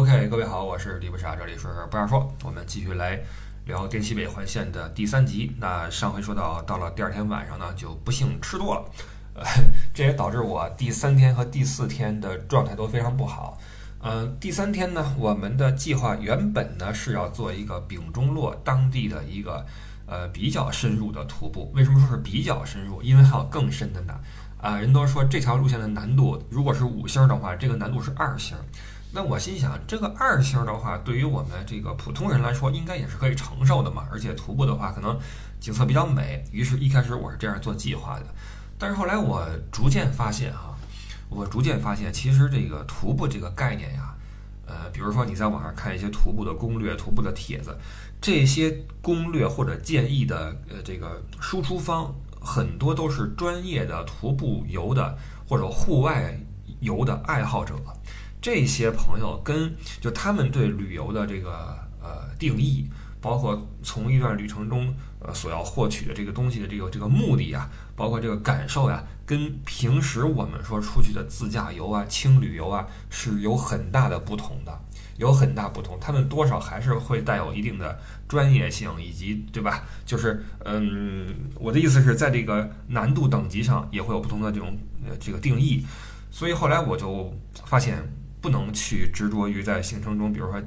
OK，各位好，我是李不傻，这里是不要说，我们继续来聊滇西北环线的第三集。那上回说到，到了第二天晚上呢，就不幸吃多了，呃，这也导致我第三天和第四天的状态都非常不好。嗯，第三天呢，我们的计划原本呢是要做一个丙中洛当地的一个呃比较深入的徒步。为什么说是比较深入？因为还有更深的呢。啊，人都说这条路线的难度，如果是五星的话，这个难度是二星。那我心想，这个二星的话，对于我们这个普通人来说，应该也是可以承受的嘛。而且徒步的话，可能景色比较美。于是，一开始我是这样做计划的。但是后来我逐渐发现，哈，我逐渐发现，其实这个徒步这个概念呀，呃，比如说你在网上看一些徒步的攻略、徒步的帖子，这些攻略或者建议的呃这个输出方。很多都是专业的徒步游的或者户外游的爱好者，这些朋友跟就他们对旅游的这个呃定义，包括从一段旅程中呃所要获取的这个东西的这个这个目的啊，包括这个感受呀，跟平时我们说出去的自驾游啊、轻旅游啊是有很大的不同的。有很大不同，他们多少还是会带有一定的专业性，以及对吧？就是，嗯，我的意思是在这个难度等级上也会有不同的这种呃这个定义，所以后来我就发现不能去执着于在行程中，比如说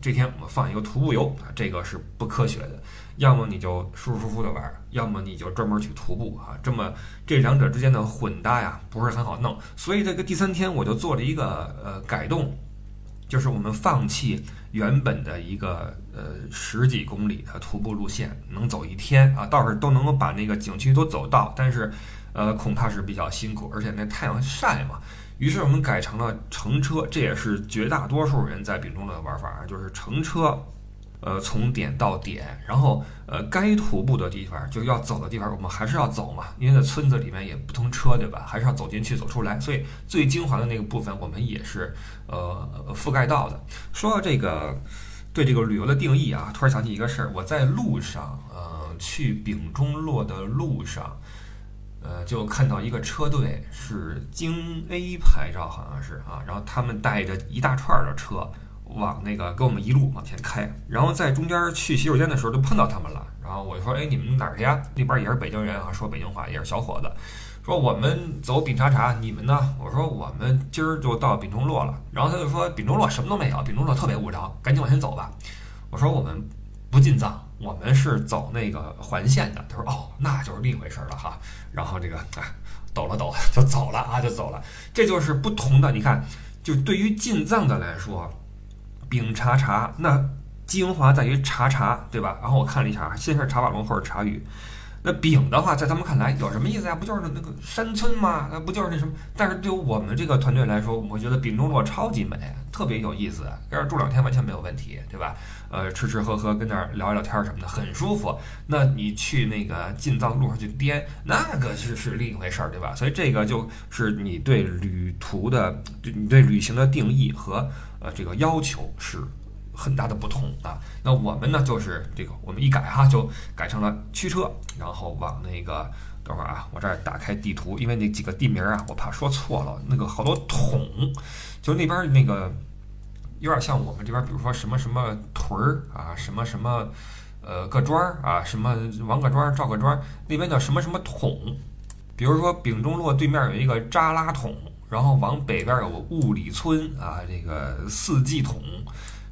这天我们放一个徒步游啊，这个是不科学的。要么你就舒舒服服的玩，要么你就专门去徒步啊，这么这两者之间的混搭呀不是很好弄，所以这个第三天我就做了一个呃改动。就是我们放弃原本的一个呃十几公里的徒步路线，能走一天啊，倒是都能够把那个景区都走到，但是呃恐怕是比较辛苦，而且那太阳晒嘛。于是我们改成了乘车，这也是绝大多数人在丙中的玩法，就是乘车。呃，从点到点，然后呃，该徒步的地方就要走的地方，我们还是要走嘛，因为在村子里面也不通车，对吧？还是要走进去，走出来。所以最精华的那个部分，我们也是呃覆盖到的。说到这个对这个旅游的定义啊，突然想起一个事儿，我在路上，呃，去丙中洛的路上，呃，就看到一个车队是京 A 牌照，好像是啊，然后他们带着一大串的车。往那个跟我们一路往前开，然后在中间去洗手间的时候就碰到他们了。然后我就说：“哎，你们哪儿去呀？”那边也是北京人啊，说北京话，也是小伙子。说我们走丙察察，你们呢？我说我们今儿就到丙中洛了。然后他就说：“丙中洛什么都没有，丙中洛特别无聊，赶紧往前走吧。”我说：“我们不进藏，我们是走那个环线的。”他说：“哦，那就是另一回事了哈。”然后这个啊，抖了抖就走了啊，就走了。这就是不同的。你看，就对于进藏的来说。丙察察，那精华在于察察，对吧？然后我看了一下，先是察瓦龙或者察语。那丙的话，在他们看来有什么意思呀？不就是那个山村吗？那不就是那什么？但是对于我们这个团队来说，我觉得丙中洛超级美，特别有意思，在这住两天完全没有问题，对吧？呃，吃吃喝喝，跟那儿聊一聊天什么的，很舒服。那你去那个进藏路上去颠，那个是是另一回事儿，对吧？所以这个就是你对旅途的，你对旅行的定义和呃这个要求是。很大的不同啊！那我们呢，就是这个，我们一改哈，就改成了驱车，然后往那个，等会儿啊，我这儿打开地图，因为那几个地名啊，我怕说错了。那个好多桶，就那边那个有点像我们这边，比如说什么什么屯儿啊，什么什么呃个庄儿啊，什么王个庄、赵个庄，那边叫什么什么桶。比如说丙中洛对面有一个扎拉桶，然后往北边有个雾里村啊，这个四季桶。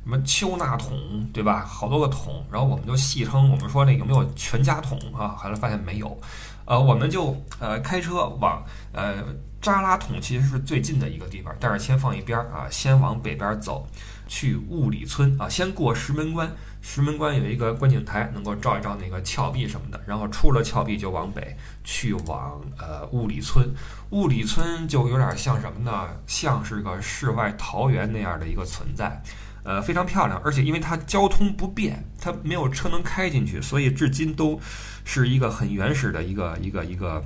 什么丘纳桶，对吧？好多个桶，然后我们就戏称，我们说那有没有全家桶啊？后来发现没有，呃，我们就呃开车往呃扎拉桶，其实是最近的一个地方，但是先放一边啊，先往北边走，去雾里村啊，先过石门关，石门关有一个观景台，能够照一照那个峭壁什么的，然后出了峭壁就往北去往呃雾里村，雾里村就有点像什么呢？像是个世外桃源那样的一个存在。呃，非常漂亮，而且因为它交通不便，它没有车能开进去，所以至今都是一个很原始的一个一个一个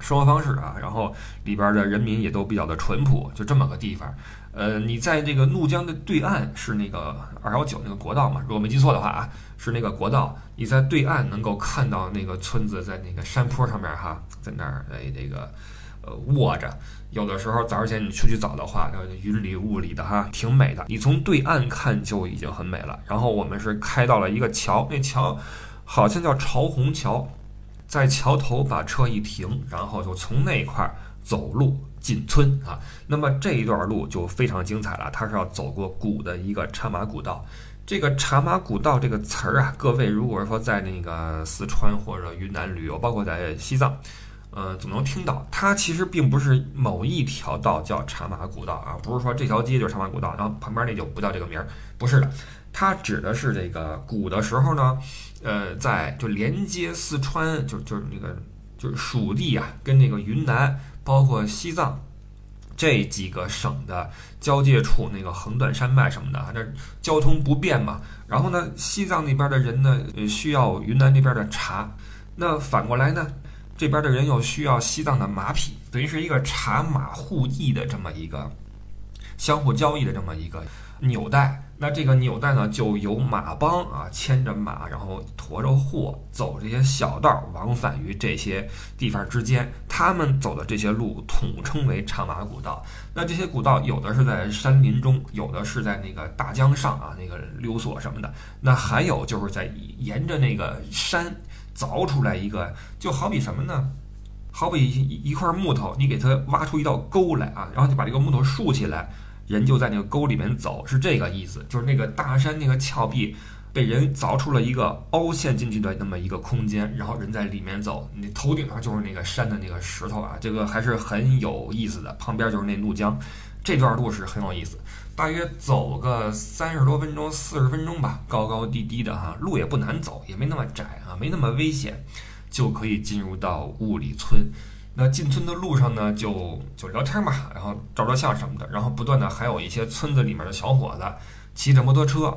生活方式啊。然后里边的人民也都比较的淳朴，就这么个地方。呃，你在这个怒江的对岸是那个二幺九那个国道嘛？如果没记错的话啊，是那个国道。你在对岸能够看到那个村子在那个山坡上面哈，在那儿哎这个。呃卧着。有的时候早上起来你出去早的话，云里雾里的哈，挺美的。你从对岸看就已经很美了。然后我们是开到了一个桥，那桥好像叫朝虹桥，在桥头把车一停，然后就从那块儿走路进村啊。那么这一段路就非常精彩了，它是要走过古的一个茶马古道。这个茶马古道这个词儿啊，各位如果说在那个四川或者云南旅游，包括在西藏。呃，总能听到，它其实并不是某一条道叫茶马古道啊，不是说这条街就是茶马古道，然后旁边那就不叫这个名儿，不是的，它指的是这个古的时候呢，呃，在就连接四川，就就是那个就是蜀地啊，跟那个云南，包括西藏这几个省的交界处，那个横断山脉什么的，这交通不便嘛。然后呢，西藏那边的人呢，需要云南那边的茶，那反过来呢？这边的人又需要西藏的马匹，等于是一个茶马互易的这么一个相互交易的这么一个纽带。那这个纽带呢，就由马帮啊牵着马，然后驮着货走这些小道，往返于这些地方之间。他们走的这些路统称为茶马古道。那这些古道有的是在山林中，有的是在那个大江上啊，那个溜索什么的。那还有就是在沿着那个山。凿出来一个，就好比什么呢？好比一一块木头，你给它挖出一道沟来啊，然后就把这个木头竖起来，人就在那个沟里面走，是这个意思。就是那个大山那个峭壁被人凿出了一个凹陷进去的那么一个空间，然后人在里面走，你头顶上就是那个山的那个石头啊，这个还是很有意思的。旁边就是那怒江，这段路是很有意思。大约走个三十多分钟、四十分钟吧，高高低低的哈，路也不难走，也没那么窄啊，没那么危险，就可以进入到雾里村。那进村的路上呢，就就聊天嘛，然后照照相什么的，然后不断的还有一些村子里面的小伙子骑着摩托车，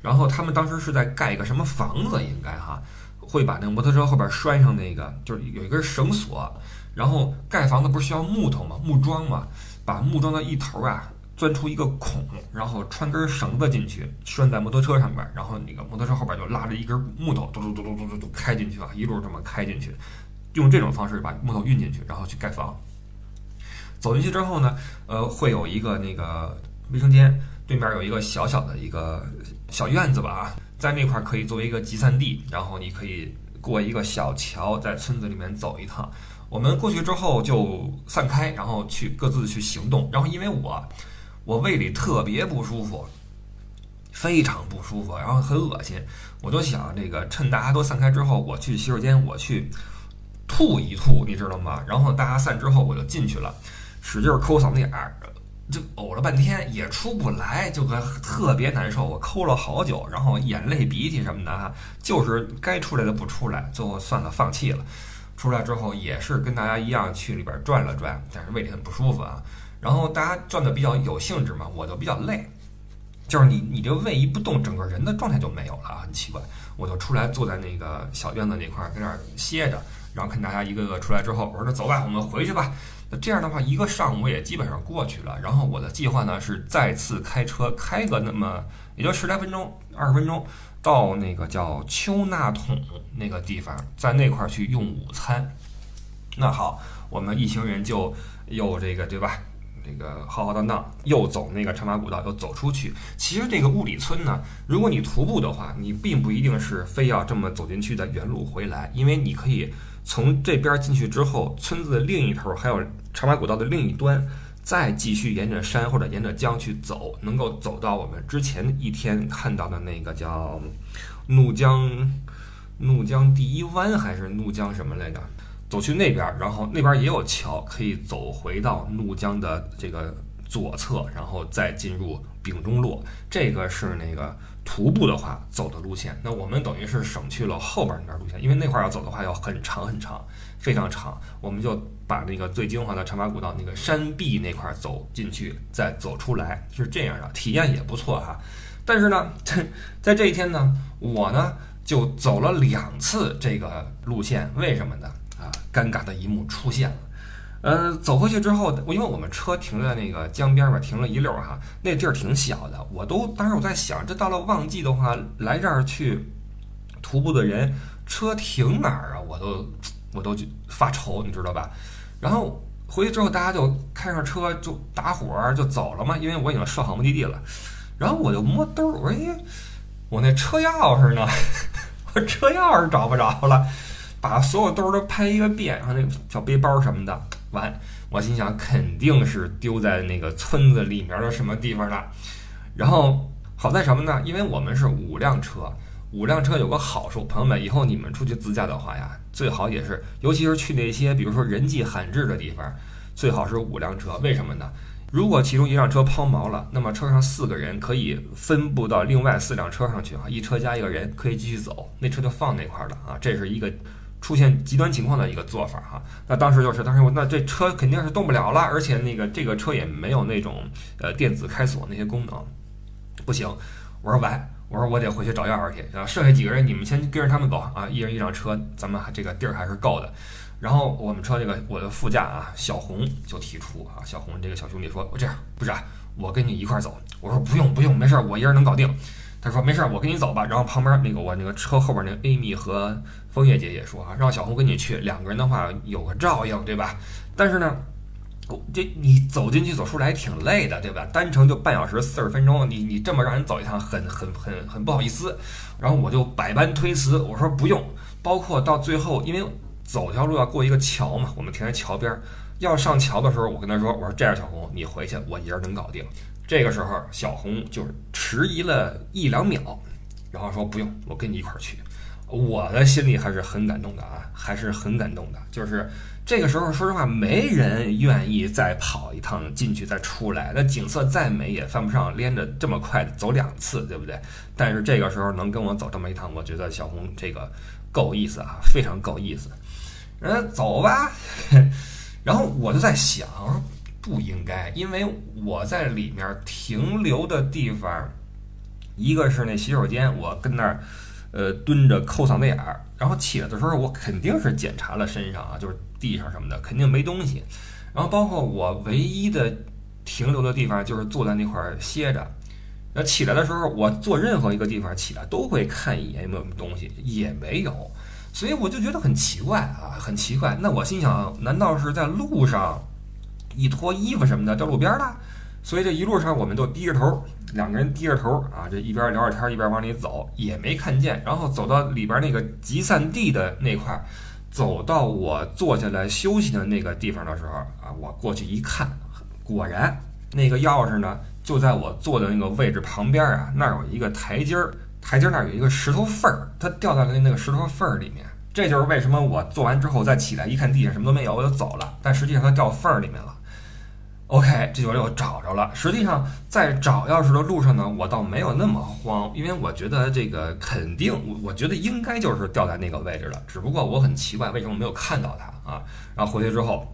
然后他们当时是在盖一个什么房子，应该哈，会把那个摩托车后边拴上那个，就是有一根绳索，然后盖房子不是需要木头嘛，木桩嘛，把木桩的一头啊。钻出一个孔，然后穿根绳子进去，拴在摩托车上边，然后那个摩托车后边就拉着一根木头，嘟嘟嘟嘟嘟嘟嘟开进去啊，一路这么开进去，用这种方式把木头运进去，然后去盖房。走进去之后呢，呃，会有一个那个卫生间，对面有一个小小的一个小院子吧啊，在那块可以作为一个集散地，然后你可以过一个小桥，在村子里面走一趟。我们过去之后就散开，然后去各自去行动，然后因为我。我胃里特别不舒服，非常不舒服，然后很恶心。我就想，这个趁大家都散开之后，我去洗手间，我去吐一吐，你知道吗？然后大家散之后，我就进去了，使劲抠嗓子眼儿，就呕了半天也出不来，就特别难受。我抠了好久，然后眼泪鼻涕什么的哈，就是该出来的不出来，最后算了，放弃了。出来之后也是跟大家一样去里边转了转，但是胃里很不舒服啊。然后大家转的比较有兴致嘛，我就比较累，就是你你这胃一不动，整个人的状态就没有了，很奇怪。我就出来坐在那个小院子那块儿，在那儿歇着，然后看大家一个个出来之后，我说那走吧，我们回去吧。那这样的话，一个上午也基本上过去了。然后我的计划呢是再次开车开个那么也就十来分钟、二十分钟，到那个叫丘纳桶那个地方，在那块儿去用午餐。那好，我们一行人就又这个对吧？这个浩浩荡荡又走那个茶马古道，又走出去。其实这个雾里村呢，如果你徒步的话，你并不一定是非要这么走进去的原路回来，因为你可以从这边进去之后，村子的另一头还有茶马古道的另一端，再继续沿着山或者沿着江去走，能够走到我们之前一天看到的那个叫怒江怒江第一湾还是怒江什么来着？走去那边，然后那边也有桥，可以走回到怒江的这个左侧，然后再进入丙中洛。这个是那个徒步的话走的路线。那我们等于是省去了后边那段路线，因为那块要走的话要很长很长，非常长。我们就把那个最精华的长马古道那个山壁那块走进去，再走出来，是这样的，体验也不错哈。但是呢，在这一天呢，我呢就走了两次这个路线，为什么呢？尴尬的一幕出现了。呃，走回去之后，因为我们车停在那个江边嘛，停了一溜儿哈，那地儿挺小的。我都当时我在想，这到了旺季的话，来这儿去徒步的人，车停哪儿啊？我都我都发愁，你知道吧？然后回去之后大家就开上车就打火就走了嘛，因为我已经设好目的地了。然后我就摸兜儿，我说：“哎，我那车钥匙呢？我车钥匙找不着了。”把所有兜都拍一个遍，然后那个小背包什么的，完，我心想肯定是丢在那个村子里面的什么地方了。然后好在什么呢？因为我们是五辆车，五辆车有个好处，朋友们，以后你们出去自驾的话呀，最好也是，尤其是去那些比如说人迹罕至的地方，最好是五辆车。为什么呢？如果其中一辆车抛锚了，那么车上四个人可以分布到另外四辆车上去啊，一车加一个人可以继续走，那车就放那块了啊，这是一个。出现极端情况的一个做法哈，那当时就是当时我那这车肯定是动不了了，而且那个这个车也没有那种呃电子开锁那些功能，不行，我说完，我说我得回去找钥匙去，然后剩下几个人你们先跟着他们走啊，一人一辆车，咱们这个地儿还是够的。然后我们车这个我的副驾啊小红就提出啊，小红这个小兄弟说，我这样不是，啊我跟你一块走，我说不用不用，没事儿，我一人能搞定。他说没事儿，我跟你走吧。然后旁边那个我那个车后边那个 Amy 和枫叶姐姐说啊，让小红跟你去，两个人的话有个照应，对吧？但是呢，这你走进去走出来挺累的，对吧？单程就半小时四十分钟，你你这么让人走一趟，很很很很不好意思。然后我就百般推辞，我说不用。包括到最后，因为走条路要过一个桥嘛，我们停在桥边，要上桥的时候，我跟他说，我说这样，小红你回去，我一人能搞定。这个时候，小红就是迟疑了一两秒，然后说：“不用，我跟你一块儿去。”我的心里还是很感动的啊，还是很感动的。就是这个时候，说实话，没人愿意再跑一趟进去再出来。那景色再美也犯不上连着这么快走两次，对不对？但是这个时候能跟我走这么一趟，我觉得小红这个够意思啊，非常够意思。嗯，走吧。然后我就在想，不应该，因为我在里面停留的地方，一个是那洗手间，我跟那儿，呃，蹲着抠嗓子眼儿，然后起来的时候，我肯定是检查了身上啊，就是地上什么的，肯定没东西。然后包括我唯一的停留的地方，就是坐在那块儿歇着。那起来的时候，我坐任何一个地方起来都会看一眼有没有东西，也没有，所以我就觉得很奇怪啊，很奇怪。那我心想，难道是在路上？一脱衣服什么的掉路边了，所以这一路上我们都低着头，两个人低着头啊，这一边聊着天一边往里走，也没看见。然后走到里边那个集散地的那块，走到我坐下来休息的那个地方的时候啊，我过去一看，果然那个钥匙呢就在我坐的那个位置旁边啊，那儿有一个台阶儿，台阶那儿有一个石头缝儿，它掉在了那个石头缝儿里面。这就是为什么我做完之后再起来一看地上什么都没有，我就走了。但实际上它掉缝儿里面了。OK，这就又找着了。实际上，在找钥匙的路上呢，我倒没有那么慌，因为我觉得这个肯定，我我觉得应该就是掉在那个位置了。只不过我很奇怪，为什么没有看到它啊？然后回去之后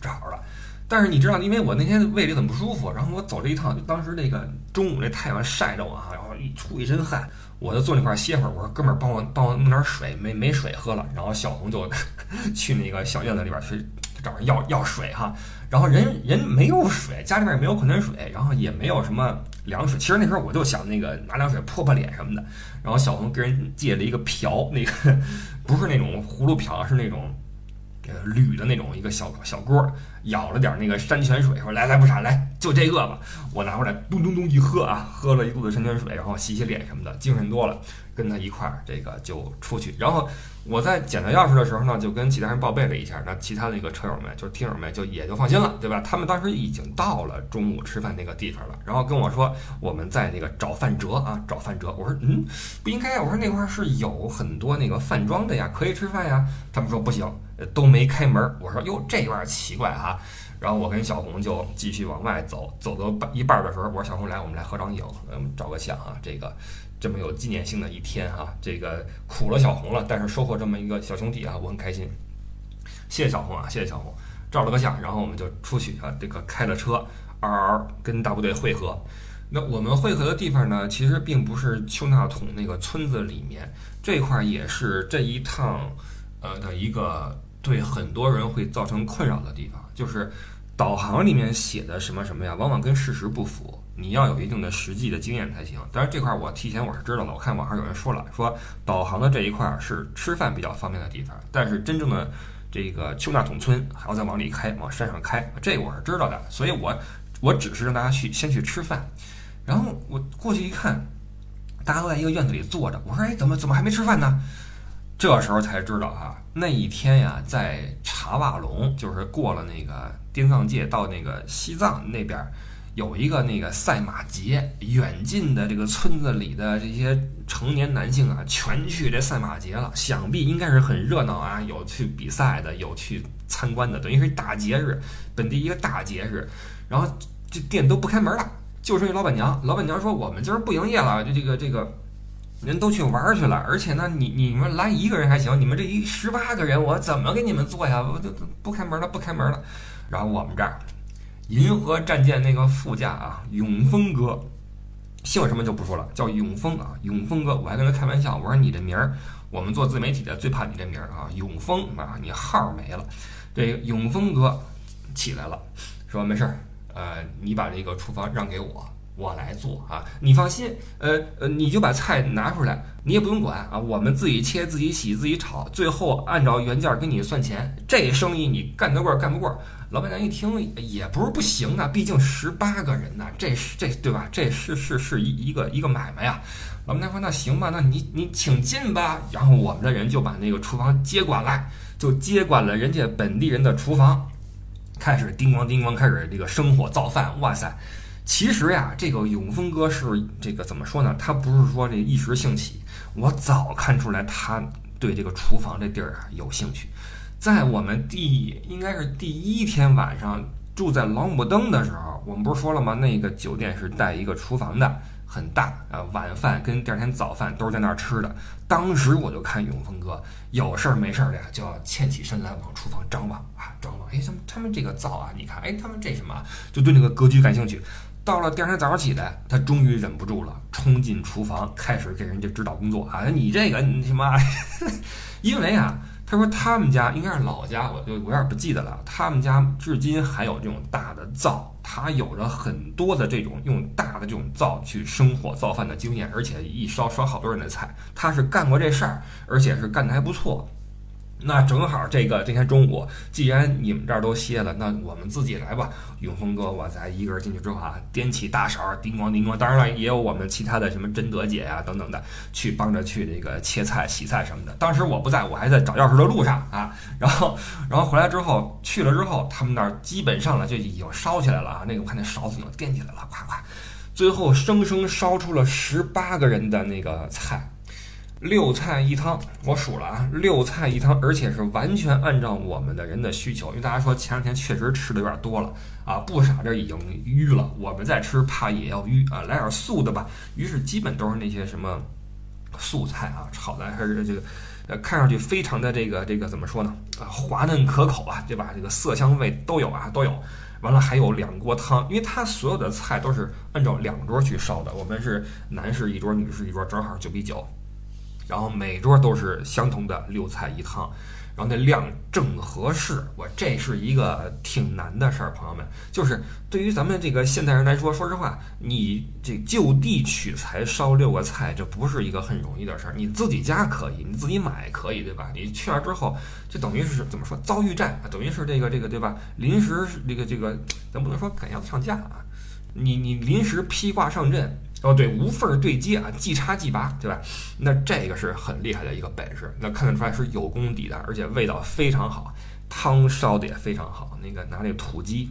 找着了，但是你知道，因为我那天胃里很不舒服，然后我走这一趟，就当时那个中午那太阳晒着我啊，然后一出一身汗，我就坐那块歇会儿。我说哥们儿，帮我帮我弄点水，没没水喝了。然后小红就 去那个小院子里边去找人要要水哈。然后人人没有水，家里面也没有矿泉水，然后也没有什么凉水。其实那时候我就想那个拿凉水泼泼脸什么的。然后小红跟人借了一个瓢，那个不是那种葫芦瓢，是那种呃铝的那种一个小小锅，舀了点那个山泉水，说来来不傻，来就这个吧。我拿过来咚咚咚一喝啊，喝了一肚子山泉水，然后洗洗脸什么的，精神多了。跟他一块儿，这个就出去。然后我在捡到钥匙的时候呢，就跟其他人报备了一下。那其他的一个车友们，就是听友们，就也就放心了，对吧？他们当时已经到了中午吃饭那个地方了，然后跟我说我们在那个找范哲啊，找范哲。我说嗯，不应该。我说那块儿是有很多那个饭庄的呀，可以吃饭呀。他们说不行，都没开门。我说哟，这有点奇怪哈。然后我跟小红就继续往外走，走到半一半的时候，我说小红来，我们来合张影，我们，照个相啊，这个。这么有纪念性的一天哈，这个苦了小红了，但是收获这么一个小兄弟啊，我很开心。谢谢小红啊，谢谢小红，照了个相，然后我们就出去啊，这个开了车，嗷嗷跟大部队汇合。那我们汇合的地方呢，其实并不是丘纳统那个村子里面，这块也是这一趟呃的一个对很多人会造成困扰的地方，就是导航里面写的什么什么呀，往往跟事实不符。你要有一定的实际的经验才行。当然这块我提前我是知道的，我看网上有人说了，说导航的这一块是吃饭比较方便的地方，但是真正的这个丘纳桶村还要再往里开，往山上开，这我是知道的，所以我我只是让大家去先去吃饭，然后我过去一看，大家都在一个院子里坐着，我说哎，怎么怎么还没吃饭呢？这时候才知道哈，那一天呀，在茶瓦龙，就是过了那个滇藏界到那个西藏那边，有一个那个赛马节，远近的这个村子里的这些成年男性啊，全去这赛马节了，想必应该是很热闹啊，有去比赛的，有去参观的，等于是大节日，本地一个大节日，然后这店都不开门了，就剩一老板娘，老板娘说我们今儿不营业了，就这个这个。人都去玩去了，而且呢，你你们来一个人还行，你们这一十八个人，我怎么给你们做呀？我就不开门了，不开门了。然后我们这儿，银河战舰那个副驾啊，永丰哥，姓什么就不说了，叫永丰啊，永丰哥。我还跟他开玩笑，我说你这名儿，我们做自媒体的最怕你这名儿啊，永丰啊，你号没了。这永丰哥起来了，说没事儿，呃，你把这个厨房让给我。我来做啊，你放心，呃呃，你就把菜拿出来，你也不用管啊，我们自己切、自己洗、自己炒，最后按照原价给你算钱。这生意你干得过干不过？老板娘一听也不是不行啊，毕竟十八个人呢，这是这对吧？这是是是一一个一个买卖呀。老板娘说那行吧，那你你请进吧。然后我们的人就把那个厨房接管了，就接管了人家本地人的厨房，开始叮咣叮咣开始这个生火造饭。哇塞！其实呀，这个永丰哥是这个怎么说呢？他不是说这一时兴起，我早看出来他对这个厨房这地儿啊有兴趣。在我们第应该是第一天晚上住在老姆登的时候，我们不是说了吗？那个酒店是带一个厨房的，很大啊，晚饭跟第二天早饭都是在那儿吃的。当时我就看永丰哥有事儿没事儿的呀，就要欠起身来往厨房张望啊，张望。哎，他们他们这个灶啊，你看，哎，他们这什么，就对那个格局感兴趣。到了第二天早上起来，他终于忍不住了，冲进厨房，开始给人家指导工作啊！你这个你他妈？因为啊，他说他们家应该是老家，我就我有点不记得了。他们家至今还有这种大的灶，他有着很多的这种用大的这种灶去生火造饭的经验，而且一烧烧好多人的菜，他是干过这事儿，而且是干得还不错。那正好，这个这天中午，既然你们这儿都歇了，那我们自己来吧。永峰哥，我再一个人进去之后啊，掂起大勺，叮咣叮咣。当然了，也有我们其他的什么贞德姐呀等等的，去帮着去这个切菜、洗菜什么的。当时我不在，我还在找钥匙的路上啊。然后，然后回来之后，去了之后，他们那儿基本上呢就已经烧起来了啊。那个我看那勺子已经掂起来了，咵咵，最后生生烧出了十八个人的那个菜。六菜一汤，我数了啊，六菜一汤，而且是完全按照我们的人的需求。因为大家说前两天确实吃的有点多了啊，不傻这已经淤了。我们再吃怕也要淤 啊，来点素的吧。于是基本都是那些什么素菜啊，炒的还是这个，呃，看上去非常的这个这个怎么说呢？啊，滑嫩可口啊，对吧？这个色香味都有啊，都有。完了还有两锅汤，因为它所有的菜都是按照两桌去烧的。我们是男士一桌，女士一桌，正好九比九。然后每桌都是相同的六菜一汤，然后那量正合适。我这是一个挺难的事儿，朋友们，就是对于咱们这个现代人来说，说实话，你这就地取材烧六个菜，这不是一个很容易的事儿。你自己家可以，你自己买可以，对吧？你去那之后，就等于是怎么说遭遇战，等于是这个这个对吧？临时这个这个，咱不能说赶鸭子上架啊，你你临时披挂上阵。哦，对，无缝对接啊，即插即拔，对吧？那这个是很厉害的一个本事，那看得出来是有功底的，而且味道非常好，汤烧的也非常好。那个拿那个土鸡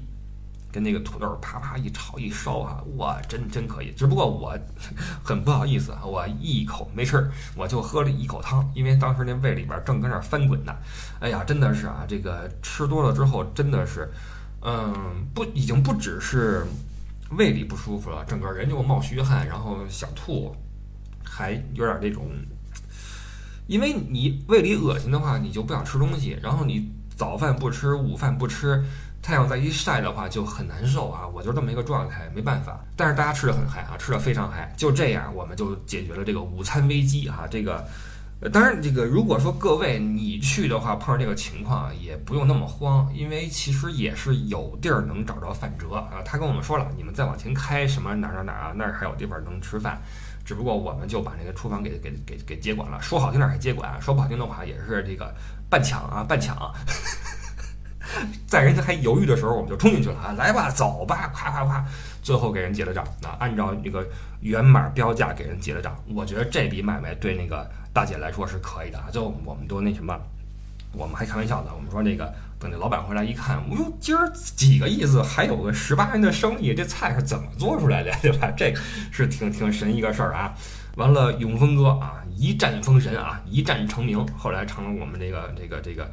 跟那个土豆啪啪一炒一烧啊，哇，真真可以。只不过我 很不好意思啊，我一口没吃，我就喝了一口汤，因为当时那胃里边正跟那翻滚呢。哎呀，真的是啊，这个吃多了之后真的是，嗯，不，已经不只是。胃里不舒服了，整个人就冒虚汗，然后想吐，还有点那种，因为你胃里恶心的话，你就不想吃东西，然后你早饭不吃，午饭不吃，太阳再一晒的话就很难受啊。我就这么一个状态，没办法。但是大家吃的很嗨啊，吃的非常嗨。就这样，我们就解决了这个午餐危机啊。这个，当然，这个如果说各位你去的话，碰上这个情况也不用那么慌，因为其实也是有地儿能找着饭辙啊。他跟我们说了，你们再往前开，什么哪儿哪儿哪儿啊，那儿还有地方能吃饭。只不过我们就把那个厨房给给给给接管了，说好听点儿还接管，说不好听的话也是这个半抢啊半抢。在人家还犹豫的时候，我们就冲进去了啊！来吧，走吧，夸夸夸，最后给人结了账。啊按照这个原码标价给人结了账，我觉得这笔买卖对那个大姐来说是可以的啊。最后我们都那什么，我们还开玩笑呢，我们说那个等那老板回来一看，哟，今儿几个意思，还有个十八人的生意，这菜是怎么做出来的，对吧？这是挺挺神一个事儿啊。完了，永丰哥啊，一战封神啊，一战成名，后来成了我们这个这个这个。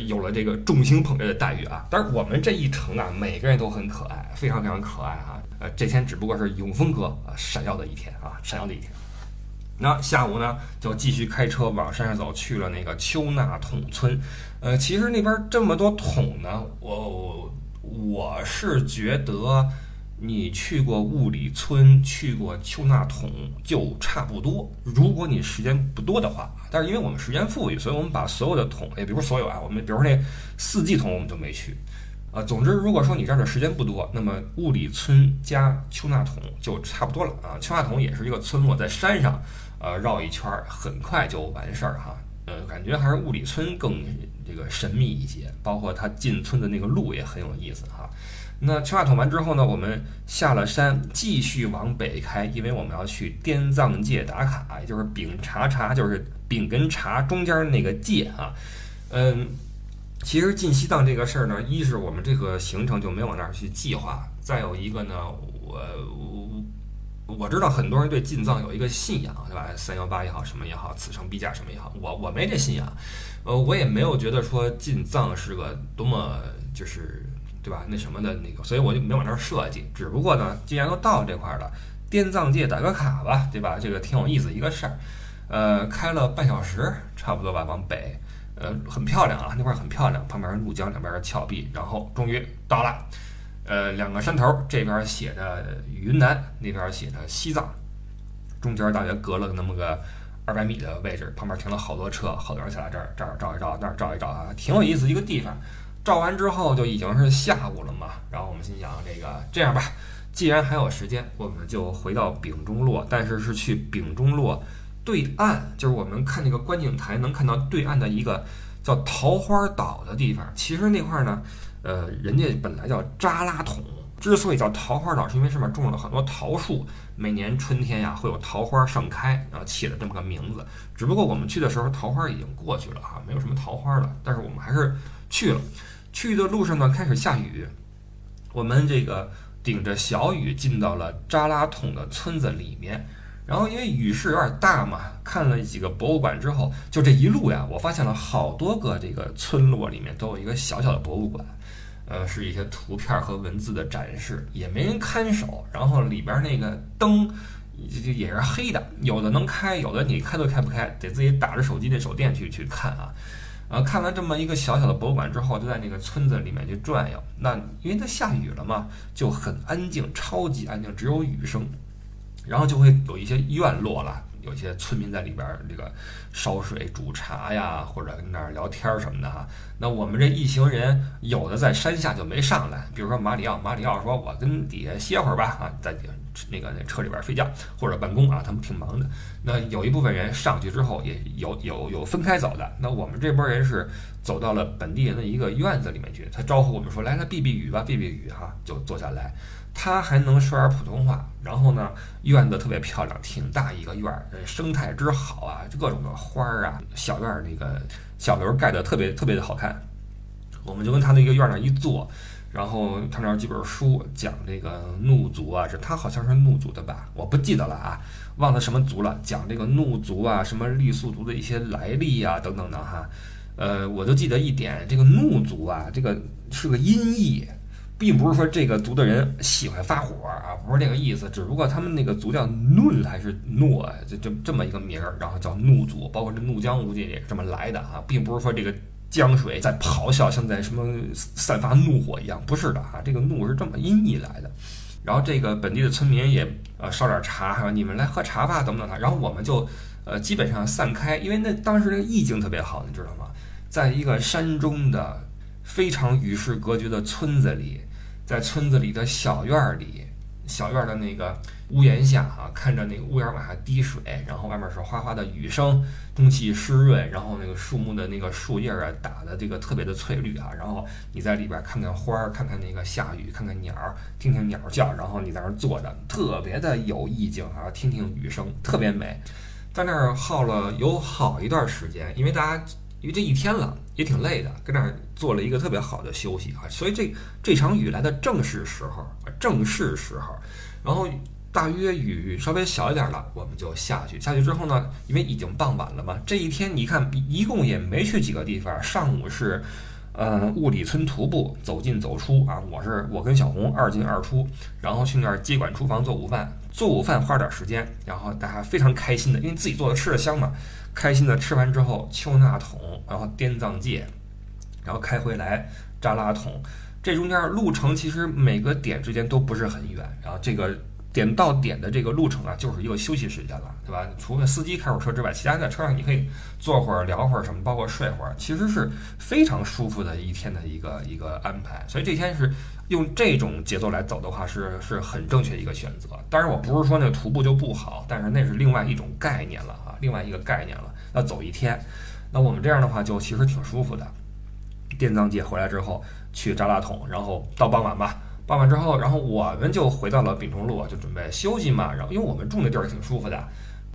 有了这个众星捧月的待遇啊！但是我们这一城啊，每个人都很可爱，非常非常可爱啊！呃，这天只不过是永丰哥闪耀的一天啊，闪耀的一天。那下午呢，就继续开车往山上走，去了那个丘纳桶村。呃，其实那边这么多桶呢，我我是觉得。你去过雾里村，去过丘纳桶，就差不多。如果你时间不多的话，但是因为我们时间富裕，所以我们把所有的桶，也比如所有啊，我们比如说那四季桶，我们就没去。啊，总之，如果说你这儿的时间不多，那么雾里村加丘纳桶就差不多了啊。丘纳桶也是一个村落，在山上，呃，绕一圈儿，很快就完事儿哈。呃，感觉还是雾里村更这个神秘一些，包括它进村的那个路也很有意思哈。那丘纳桶完之后呢，我们下了山，继续往北开，因为我们要去滇藏界打卡，也就是丙察察，就是丙跟察中间那个界啊。嗯，其实进西藏这个事儿呢，一是我们这个行程就没往那儿去计划，再有一个呢，我我我知道很多人对进藏有一个信仰，对吧？三幺八也好，什么也好，此生必驾什么也好，我我没这信仰，呃，我也没有觉得说进藏是个多么就是。对吧？那什么的那个，所以我就没往那儿设计。只不过呢，既然都到这块儿了，滇藏界打个卡吧，对吧？这个挺有意思一个事儿。呃，开了半小时，差不多吧，往北，呃，很漂亮啊，那块儿很漂亮，旁边是怒江，两边是峭壁，然后终于到了。呃，两个山头，这边写着云南，那边写着西藏，中间大约隔了那么个二百米的位置，旁边停了好多车，好多人下来这儿这儿照一照，那儿照一照啊，挺有意思一个地方。照完之后就已经是下午了嘛，然后我们心想这个这样吧，既然还有时间，我们就回到丙中洛，但是是去丙中洛对岸，就是我们看那个观景台能看到对岸的一个叫桃花岛的地方。其实那块呢，呃，人家本来叫扎拉桶，之所以叫桃花岛，是因为上面种了很多桃树，每年春天呀会有桃花盛开，然后起了这么个名字。只不过我们去的时候桃花已经过去了哈，没有什么桃花了，但是我们还是去了。去的路上呢，开始下雨，我们这个顶着小雨进到了扎拉桶的村子里面，然后因为雨势有点大嘛，看了几个博物馆之后，就这一路呀，我发现了好多个这个村落里面都有一个小小的博物馆，呃，是一些图片和文字的展示，也没人看守，然后里边那个灯也也是黑的，有的能开，有的你开都开不开，得自己打着手机那手电去去看啊。呃，看完这么一个小小的博物馆之后，就在那个村子里面去转悠。那因为它下雨了嘛，就很安静，超级安静，只有雨声。然后就会有一些院落了，有些村民在里边这个烧水、煮茶呀，或者跟那儿聊天什么的哈。那我们这一行人，有的在山下就没上来，比如说马里奥，马里奥说：“我跟底下歇会儿吧，啊，在。”那个那车里边睡觉或者办公啊，他们挺忙的。那有一部分人上去之后，也有有有分开走的。那我们这波人是走到了本地人的一个院子里面去，他招呼我们说：“来来避避雨吧，避避雨哈。”就坐下来。他还能说点普通话。然后呢，院子特别漂亮，挺大一个院儿，生态之好啊，各种的花儿啊，小院儿那个小楼盖的特别特别的好看。我们就跟他那个院儿那一坐。然后他那儿几本书讲这个怒族啊，这他好像是怒族的吧，我不记得了啊，忘了什么族了。讲这个怒族啊，什么傈僳族的一些来历啊，等等的哈。呃，我就记得一点，这个怒族啊，这个是个音译，并不是说这个族的人喜欢发火啊，不是这个意思。只不过他们那个族叫怒还是诺，就就这么一个名儿，然后叫怒族，包括这怒江无界也是这么来的啊，并不是说这个。江水在咆哮，像在什么散发怒火一样？不是的啊，这个怒是这么音译来的。然后这个本地的村民也呃烧点茶，说你们来喝茶吧，等等的。然后我们就呃基本上散开，因为那当时那个意境特别好，你知道吗？在一个山中的非常与世隔绝的村子里，在村子里的小院里，小院的那个屋檐下啊，看着那个屋檐往下滴水，然后外面是哗哗的雨声，空气湿润，然后那个树木的那个树叶啊打的这个特别的翠绿啊，然后你在里边看看花儿，看看那个下雨，看看鸟儿，听听鸟叫，然后你在那儿坐着，特别的有意境啊，听听雨声，特别美。在那儿耗了有好一段时间，因为大家因为这一天了也挺累的，跟那儿做了一个特别好的休息啊，所以这这场雨来的正是时候，正是时候。然后大约雨稍微小一点了，我们就下去。下去之后呢，因为已经傍晚了嘛，这一天你看一共也没去几个地方。上午是呃雾里村徒步走进走出啊，我是我跟小红二进二出，然后去那儿接管厨房做午饭。做午饭花点时间，然后大家非常开心的，因为自己做的吃的香嘛，开心的吃完之后丘纳桶，然后滇藏界，然后开回来扎拉桶，这中间路程其实每个点之间都不是很远，然后这个点到点的这个路程啊，就是一个休息时间了，对吧？除了司机开会车之外，其他在车上你可以坐会儿聊会儿什么，包括睡会儿，其实是非常舒服的一天的一个一个安排，所以这天是。用这种节奏来走的话，是是很正确的一个选择。当然，我不是说那个徒步就不好，但是那是另外一种概念了另外一个概念了。要走一天，那我们这样的话就其实挺舒服的。滇藏界回来之后去扎拉桶，然后到傍晚吧，傍晚之后，然后我们就回到了丙中路，就准备休息嘛。然后因为我们住那地儿挺舒服的，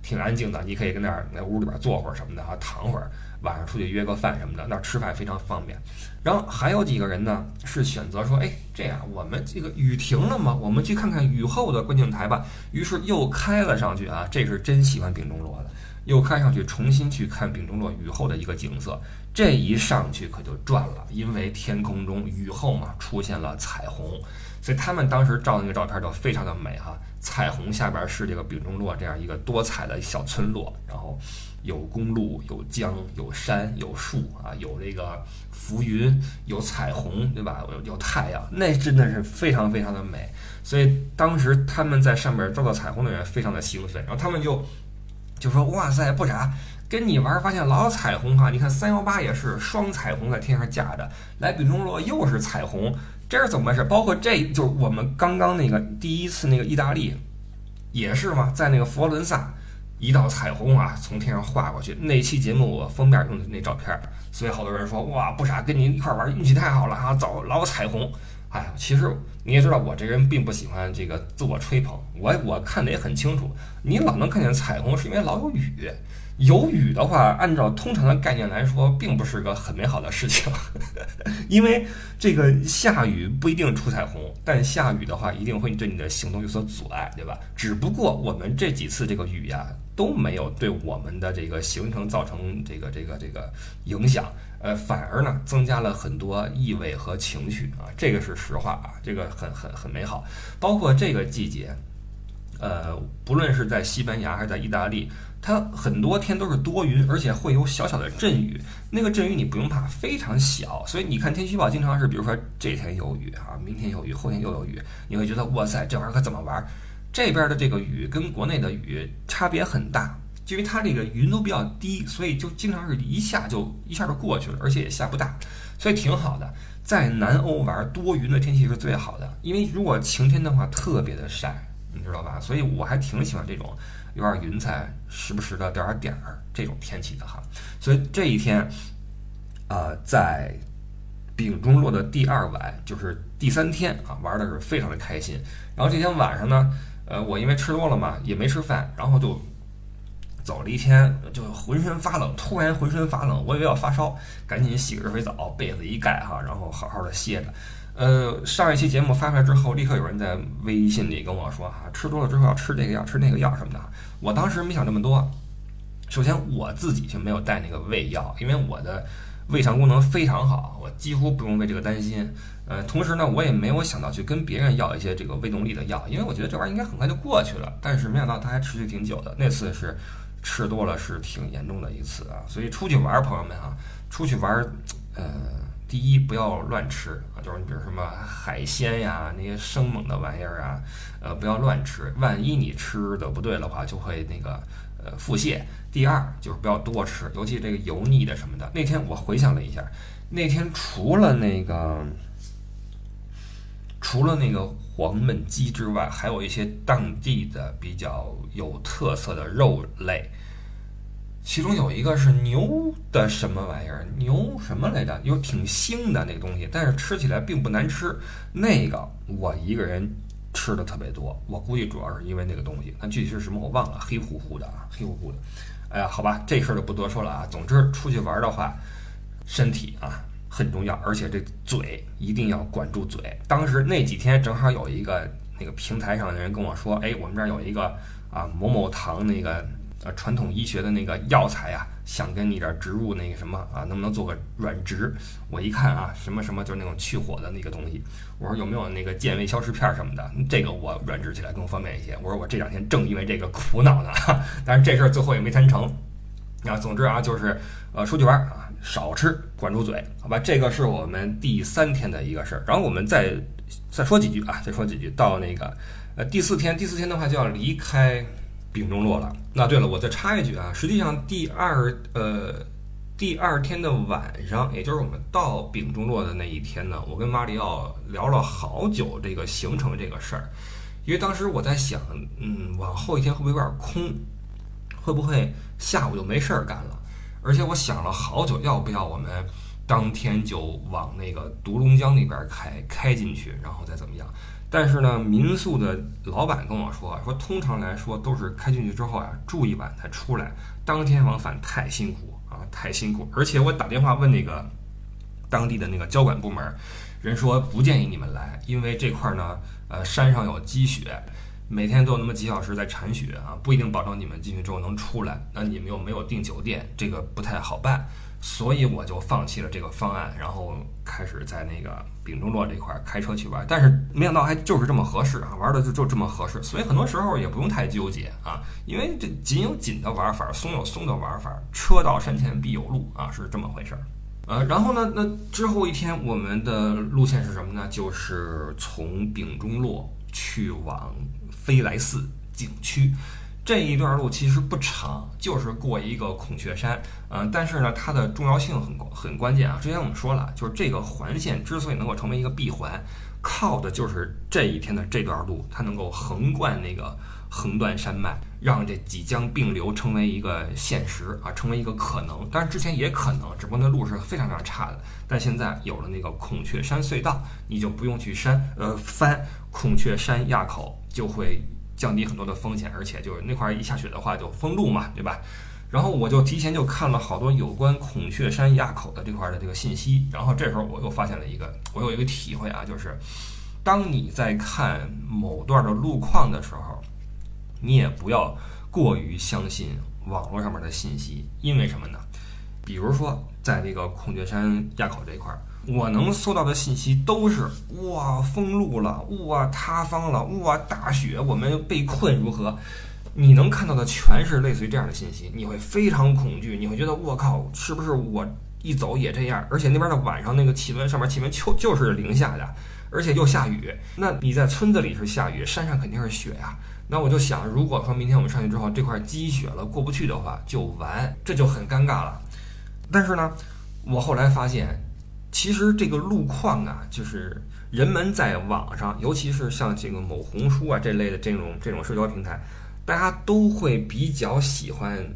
挺安静的，你可以跟那儿那屋里边坐会儿什么的啊，躺会儿。晚上出去约个饭什么的，那吃饭非常方便。然后还有几个人呢，是选择说，哎，这样我们这个雨停了嘛，我们去看看雨后的观景台吧。于是又开了上去啊，这是真喜欢丙中洛的，又看上去重新去看丙中洛雨后的一个景色。这一上去可就赚了，因为天空中雨后嘛出现了彩虹，所以他们当时照那个照片就非常的美哈。彩虹下边是这个丙中洛这样一个多彩的小村落，然后。有公路，有江，有山，有树啊，有这个浮云，有彩虹，对吧？有有太阳，那真的是非常非常的美。所以当时他们在上面照到彩虹的人非常的兴奋，然后他们就就说：“哇塞，不傻，跟你玩发现老有彩虹哈！你看三幺八也是双彩虹在天上架着，来比中洛又是彩虹，这是怎么回事？包括这就是我们刚刚那个第一次那个意大利也是嘛，在那个佛罗伦萨。”一道彩虹啊，从天上划过去。那期节目我封面用的那照片，所以好多人说哇，不傻，跟你一块玩运气太好了啊，早老有彩虹。哎，其实你也知道，我这人并不喜欢这个自我吹捧。我我看的也很清楚，你老能看见彩虹，是因为老有雨。有雨的话，按照通常的概念来说，并不是个很美好的事情，因为这个下雨不一定出彩虹，但下雨的话，一定会对你的行动有所阻碍，对吧？只不过我们这几次这个雨呀，都没有对我们的这个行程造成这个这个这个影响，呃，反而呢，增加了很多意味和情绪啊，这个是实话啊，这个很很很美好。包括这个季节，呃，不论是在西班牙还是在意大利。它很多天都是多云，而且会有小小的阵雨。那个阵雨你不用怕，非常小。所以你看天气预报经常是，比如说这天有雨啊，明天有雨，后天又有雨，你会觉得哇塞，这玩意儿可怎么玩？这边的这个雨跟国内的雨差别很大，因为它这个云都比较低，所以就经常是一下就一下就过去了，而且也下不大，所以挺好的。在南欧玩多云的天气是最好的，因为如果晴天的话特别的晒，你知道吧？所以我还挺喜欢这种。有点云彩，时不时的掉点点儿，这种天气的哈。所以这一天，呃，在丙中落的第二晚，就是第三天啊，玩的是非常的开心。然后这天晚上呢，呃，我因为吃多了嘛，也没吃饭，然后就走了一天，就浑身发冷，突然浑身发冷，我以为要发烧，赶紧洗个热水澡，被子一盖哈，然后好好的歇着。呃，上一期节目发出来之后，立刻有人在微信里跟我说哈，吃多了之后要吃这个药，吃那个药什么的。我当时没想这么多。首先我自己就没有带那个胃药，因为我的胃肠功能非常好，我几乎不用为这个担心。呃，同时呢，我也没有想到去跟别人要一些这个胃动力的药，因为我觉得这玩意儿应该很快就过去了。但是没想到它还持续挺久的。那次是吃多了，是挺严重的一次啊。所以出去玩，朋友们啊，出去玩，呃。第一不要乱吃啊，就是你比如什么海鲜呀，那些生猛的玩意儿啊，呃，不要乱吃，万一你吃的不对的话，就会那个呃腹泻。第二就是不要多吃，尤其这个油腻的什么的。那天我回想了一下，那天除了那个除了那个黄焖鸡之外，还有一些当地的比较有特色的肉类。其中有一个是牛的什么玩意儿？牛什么来着？有挺腥的那个东西，但是吃起来并不难吃。那个我一个人吃的特别多，我估计主要是因为那个东西。那具体是什么我忘了，黑乎乎的啊，黑乎乎的。哎呀，好吧，这事儿就不多说了啊。总之出去玩的话，身体啊很重要，而且这嘴一定要管住嘴。当时那几天正好有一个那个平台上的人跟我说，哎，我们这儿有一个啊某某堂那个。呃，传统医学的那个药材啊，想跟你这儿植入那个什么啊，能不能做个软植？我一看啊，什么什么就是那种去火的那个东西。我说有没有那个健胃消食片什么的？这个我软植起来更方便一些。我说我这两天正因为这个苦恼呢，但是这事儿最后也没谈成。啊，总之啊，就是呃出去玩啊，少吃，管住嘴，好吧？这个是我们第三天的一个事儿。然后我们再再说几句啊，再说几句，到那个呃第四天，第四天的话就要离开。丙中洛了。那对了，我再插一句啊，实际上第二呃第二天的晚上，也就是我们到丙中洛的那一天呢，我跟马里奥聊了好久这个行程这个事儿，因为当时我在想，嗯，往后一天会不会有点空，会不会下午就没事儿干了？而且我想了好久，要不要我们当天就往那个独龙江那边开，开进去，然后再怎么样？但是呢，民宿的老板跟我说，说通常来说都是开进去之后啊，住一晚才出来，当天往返太辛苦啊，太辛苦。而且我打电话问那个当地的那个交管部门，人说不建议你们来，因为这块儿呢，呃，山上有积雪，每天都有那么几小时在铲雪啊，不一定保证你们进去之后能出来。那你们又没有订酒店，这个不太好办。所以我就放弃了这个方案，然后开始在那个丙中洛这块开车去玩。但是没想到还就是这么合适啊，玩的就就这么合适。所以很多时候也不用太纠结啊，因为这紧有紧的玩法，松有松的玩法，车到山前必有路啊，是这么回事儿。呃，然后呢，那之后一天我们的路线是什么呢？就是从丙中洛去往飞来寺景区。这一段路其实不长，就是过一个孔雀山，嗯，但是呢，它的重要性很很关键啊。之前我们说了，就是这个环线之所以能够成为一个闭环，靠的就是这一天的这段路，它能够横贯那个横断山脉，让这几江并流成为一个现实啊，成为一个可能。当然之前也可能，只不过那路是非常非常差的。但现在有了那个孔雀山隧道，你就不用去山呃翻孔雀山垭口，就会。降低很多的风险，而且就是那块一下雪的话就封路嘛，对吧？然后我就提前就看了好多有关孔雀山垭口的这块的这个信息，然后这时候我又发现了一个，我有一个体会啊，就是当你在看某段的路况的时候，你也不要过于相信网络上面的信息，因为什么呢？比如说在这个孔雀山垭口这一块。我能搜到的信息都是哇封路了，哇塌方了，哇大雪，我们被困如何？你能看到的全是类似于这样的信息，你会非常恐惧，你会觉得我靠，是不是我一走也这样？而且那边的晚上那个气温，上面气温就就是零下的，而且又下雨。那你在村子里是下雨，山上肯定是雪呀。那我就想，如果说明天我们上去之后这块积雪了过不去的话，就完，这就很尴尬了。但是呢，我后来发现。其实这个路况啊，就是人们在网上，尤其是像这个某红书啊这类的这种这种社交平台，大家都会比较喜欢。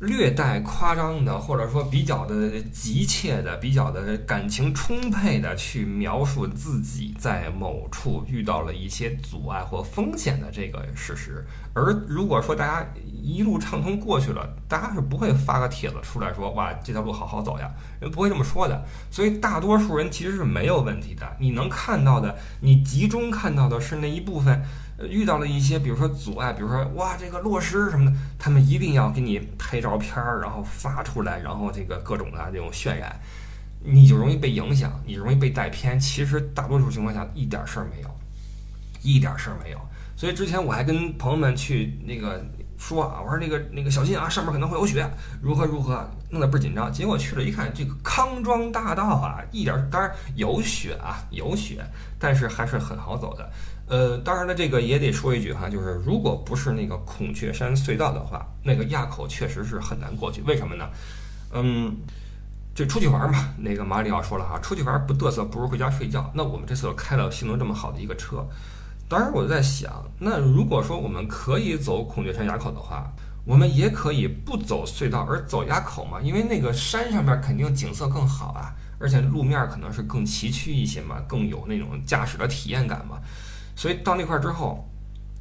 略带夸张的，或者说比较的急切的、比较的感情充沛的去描述自己在某处遇到了一些阻碍或风险的这个事实。而如果说大家一路畅通过去了，大家是不会发个帖子出来说：“哇，这条路好好走呀。”人不会这么说的。所以大多数人其实是没有问题的。你能看到的，你集中看到的是那一部分。遇到了一些，比如说阻碍，比如说哇，这个落石什么的，他们一定要给你拍照片儿，然后发出来，然后这个各种的这种渲染，你就容易被影响，你容易被带偏。其实大多数情况下一点事儿没有，一点事儿没有。所以之前我还跟朋友们去那个说啊，我说那个那个小心啊，上面可能会有雪，如何如何，弄得倍儿紧张。结果去了一看，这个康庄大道啊，一点当然有雪啊，有雪，但是还是很好走的。呃，当然了，这个也得说一句哈，就是如果不是那个孔雀山隧道的话，那个垭口确实是很难过去。为什么呢？嗯，就出去玩嘛。那个马里奥说了哈，出去玩不嘚瑟，不如回家睡觉。那我们这次开了性能这么好的一个车。当然，我就在想，那如果说我们可以走孔雀山垭口的话，我们也可以不走隧道而走垭口嘛？因为那个山上面肯定景色更好啊，而且路面可能是更崎岖一些嘛，更有那种驾驶的体验感嘛。所以到那块之后，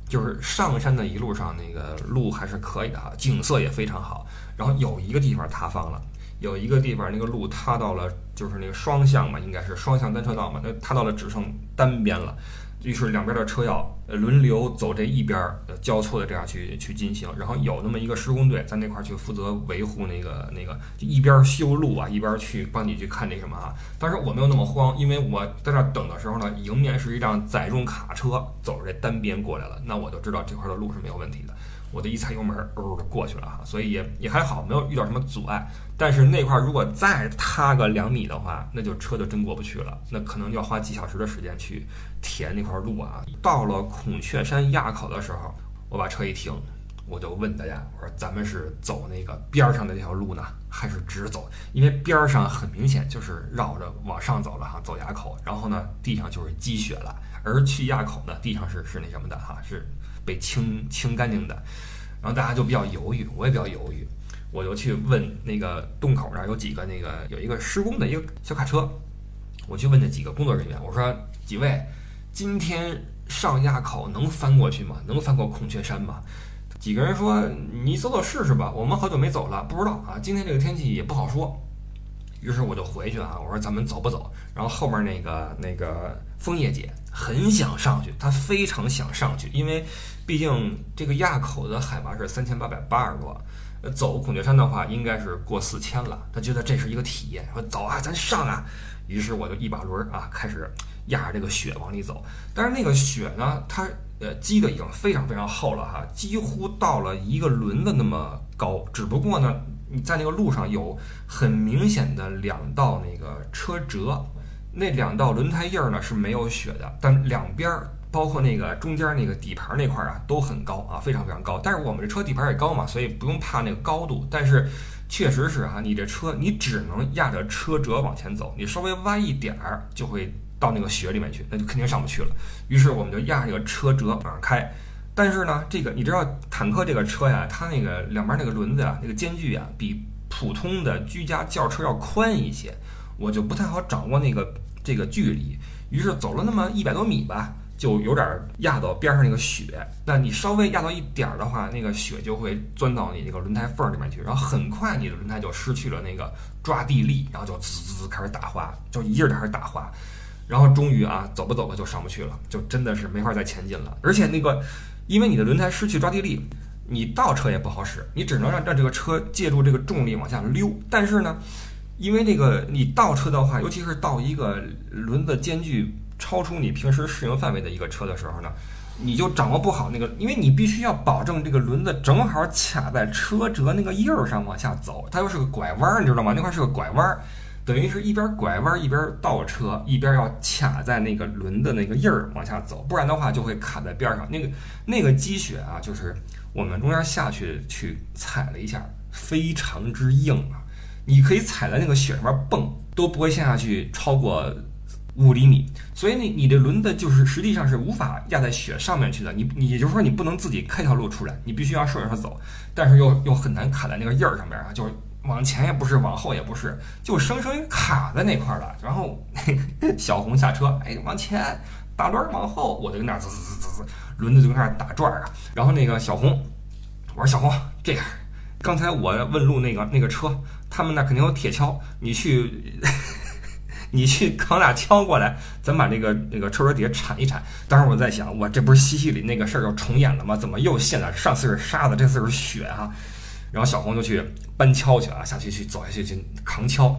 就是上山的一路上那个路还是可以的哈，景色也非常好。然后有一个地方塌方了，有一个地方那个路塌到了，就是那个双向嘛，应该是双向单车道嘛，那塌到了只剩单边了。于是两边的车要轮流走这一边，交错的这样去去进行。然后有那么一个施工队在那块儿去负责维护那个那个，一边修路啊，一边去帮你去看那什么啊。当时我没有那么慌，因为我在那等的时候呢，迎面是一辆载重卡车走着这单边过来了，那我就知道这块的路是没有问题的。我的一踩油门，哦就过去了哈，所以也也还好，没有遇到什么阻碍。但是那块如果再塌个两米的话，那就车就真过不去了，那可能就要花几小时的时间去填那块路啊。到了孔雀山垭口的时候，我把车一停，我就问大家，我说咱们是走那个边上的这条路呢，还是直走？因为边上很明显就是绕着往上走了哈，走垭口，然后呢地上就是积雪了，而去垭口呢地上是是那什么的哈，是。被清清干净的，然后大家就比较犹豫，我也比较犹豫，我就去问那个洞口那儿有几个那个有一个施工的一个小卡车，我去问那几个工作人员，我说几位，今天上垭口能翻过去吗？能翻过孔雀山吗？几个人说你走走试试吧，我们好久没走了，不知道啊，今天这个天气也不好说。于是我就回去啊，我说咱们走不走？然后后面那个那个枫叶姐很想上去，她非常想上去，因为毕竟这个垭口的海拔是三千八百八十多，呃，走孔雀山的话应该是过四千了。他觉得这是一个体验，说走啊，咱上啊。于是我就一把轮啊，开始压着这个雪往里走。但是那个雪呢，它呃积的已经非常非常厚了哈，几乎到了一个轮子那么高。只不过呢。你在那个路上有很明显的两道那个车辙，那两道轮胎印儿呢是没有雪的，但两边儿包括那个中间那个底盘那块啊都很高啊，非常非常高。但是我们这车底盘也高嘛，所以不用怕那个高度。但是确实是哈，你这车你只能压着车辙往前走，你稍微歪一点儿就会到那个雪里面去，那就肯定上不去了。于是我们就压这个车辙往上开。但是呢，这个你知道坦克这个车呀，它那个两边那个轮子呀，那个间距啊，比普通的居家轿车要宽一些，我就不太好掌握那个这个距离。于是走了那么一百多米吧，就有点压到边上那个雪。那你稍微压到一点儿的话，那个雪就会钻到你那个轮胎缝里面去，然后很快你的轮胎就失去了那个抓地力，然后就滋滋滋开始打滑，就一劲儿开始打滑，然后终于啊，走吧走吧就上不去了，就真的是没法再前进了，而且那个。因为你的轮胎失去抓地力，你倒车也不好使，你只能让让这个车借助这个重力往下溜。但是呢，因为这个你倒车的话，尤其是到一个轮子间距超出你平时适应范围的一个车的时候呢，你就掌握不好那个，因为你必须要保证这个轮子正好卡在车辙那个印儿上往下走，它又是个拐弯，你知道吗？那块是个拐弯。等于是一边拐弯一边倒车，一边要卡在那个轮的那个印儿往下走，不然的话就会卡在边上。那个那个积雪啊，就是我们中间下去去踩了一下，非常之硬啊！你可以踩在那个雪上面蹦，都不会陷下去超过五厘米。所以你你的轮子就是实际上是无法压在雪上面去的。你你也就是说你不能自己开条路出来，你必须要顺着它走，但是又又很难卡在那个印儿上面啊，就是。往前也不是，往后也不是，就生生卡在那块了。然后 小红下车，哎，往前打轮，往后我就跟那滋滋滋滋滋，轮子就跟那打转啊。然后那个小红，我说小红，这样，刚才我问路那个那个车，他们那肯定有铁锹，你去，你去扛俩锹过来，咱把这个那个车轮底下铲一铲。当时我在想，我这不是西西里那个事儿又重演了吗？怎么又现了？上次是沙子，这次是雪啊。然后小红就去搬锹去啊，下去去走下去去扛锹，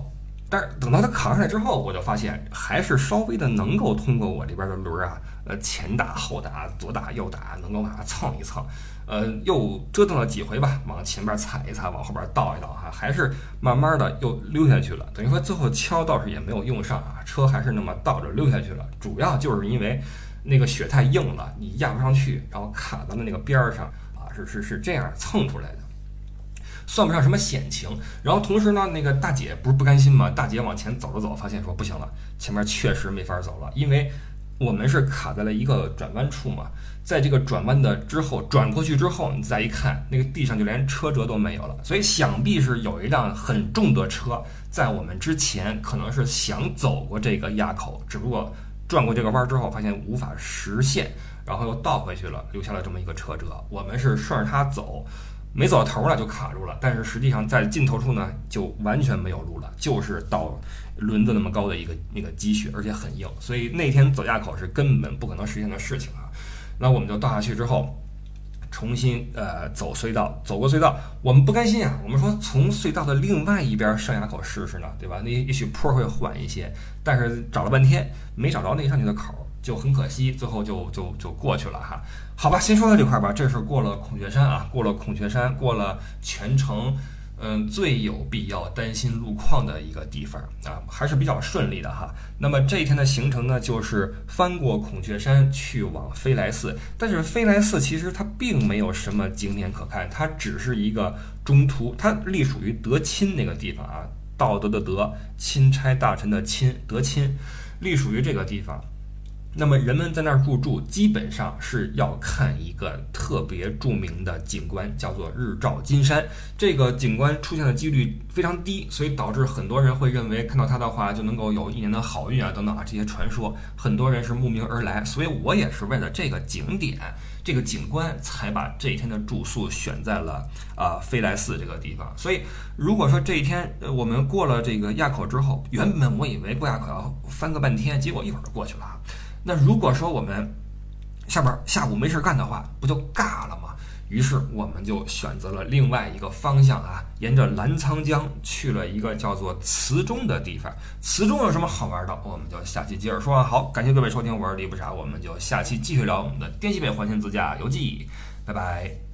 但是等到他扛上来之后，我就发现还是稍微的能够通过我这边的轮儿啊，呃前打后打左打右打，能够把它蹭一蹭，呃，又折腾了几回吧，往前边踩一踩，往后边倒一倒，哈，还是慢慢的又溜下去了。等于说最后敲倒是也没有用上啊，车还是那么倒着溜下去了。主要就是因为那个雪太硬了，你压不上去，然后卡在了那个边儿上啊，是是是这样蹭出来的，算不上什么险情。然后同时呢，那个大姐不是不甘心吗？大姐往前走了走，发现说不行了，前面确实没法走了，因为。我们是卡在了一个转弯处嘛，在这个转弯的之后转过去之后，你再一看，那个地上就连车辙都没有了，所以想必是有一辆很重的车在我们之前，可能是想走过这个垭口，只不过转过这个弯之后发现无法实现，然后又倒回去了，留下了这么一个车辙。我们是顺着它走，没走到头了就卡住了，但是实际上在尽头处呢就完全没有路了，就是到。轮子那么高的一个那个积雪，而且很硬，所以那天走垭口是根本不可能实现的事情啊。那我们就倒下去之后，重新呃走隧道，走过隧道，我们不甘心啊，我们说从隧道的另外一边上垭口试试呢，对吧？那也许坡会缓一些，但是找了半天没找着那上去的口，就很可惜，最后就就就过去了哈。好吧，先说到这块吧，这是过了孔雀山啊，过了孔雀山，过了全程。嗯，最有必要担心路况的一个地方啊，还是比较顺利的哈。那么这一天的行程呢，就是翻过孔雀山去往飞来寺。但是飞来寺其实它并没有什么景点可看，它只是一个中途，它隶属于德钦那个地方啊，道德的德，钦差大臣的钦，德钦，隶属于这个地方。那么人们在那儿入住，基本上是要看一个特别著名的景观，叫做日照金山。这个景观出现的几率非常低，所以导致很多人会认为看到它的话就能够有一年的好运啊，等等啊这些传说，很多人是慕名而来。所以我也是为了这个景点、这个景观，才把这一天的住宿选在了啊飞来寺这个地方。所以如果说这一天我们过了这个垭口之后，原本我以为过垭口要翻个半天，结果一会儿就过去了啊。那如果说我们下边下午没事干的话，不就尬了吗？于是我们就选择了另外一个方向啊，沿着澜沧江去了一个叫做慈中的地方。慈中有什么好玩的？我们就下期接着说啊。好，感谢各位收听，我是李不傻，我们就下期继续聊我们的滇西北环线自驾游记，拜拜。